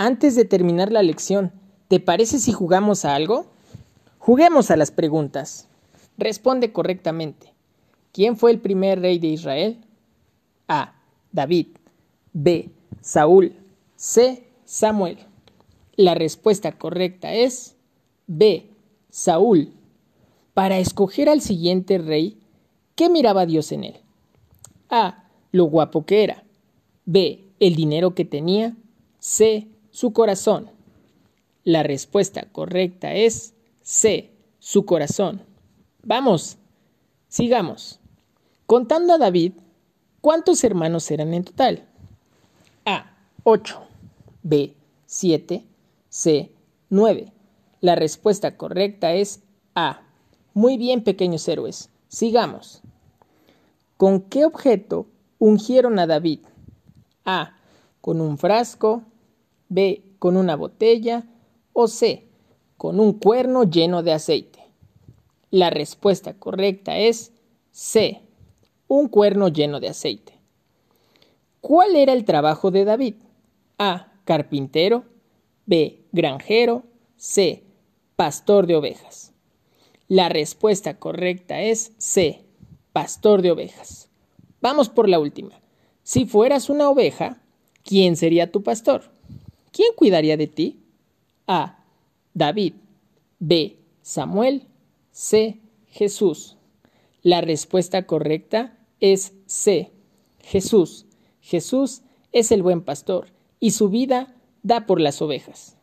Antes de terminar la lección, ¿te parece si jugamos a algo? Juguemos a las preguntas. Responde correctamente. ¿Quién fue el primer rey de Israel? A. David. B. Saúl. C. Samuel. La respuesta correcta es B. Saúl. Para escoger al siguiente rey, ¿qué miraba Dios en él? A. Lo guapo que era. B. El dinero que tenía. C. Su corazón. La respuesta correcta es C. Su corazón. Vamos, sigamos. Contando a David, ¿cuántos hermanos eran en total? A. 8. B. 7. C. 9. La respuesta correcta es A. Muy bien, pequeños héroes. Sigamos. ¿Con qué objeto ungieron a David? A. Con un frasco. B. Con una botella. O C. Con un cuerno lleno de aceite. La respuesta correcta es C. Un cuerno lleno de aceite. ¿Cuál era el trabajo de David? A. Carpintero. B. Granjero. C pastor de ovejas. La respuesta correcta es C, pastor de ovejas. Vamos por la última. Si fueras una oveja, ¿quién sería tu pastor? ¿Quién cuidaría de ti? A. David. B. Samuel. C. Jesús. La respuesta correcta es C. Jesús. Jesús es el buen pastor y su vida da por las ovejas.